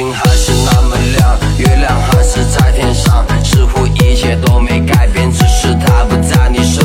星还是那么亮月亮还是在天上似乎一切都没改变只是他不在你身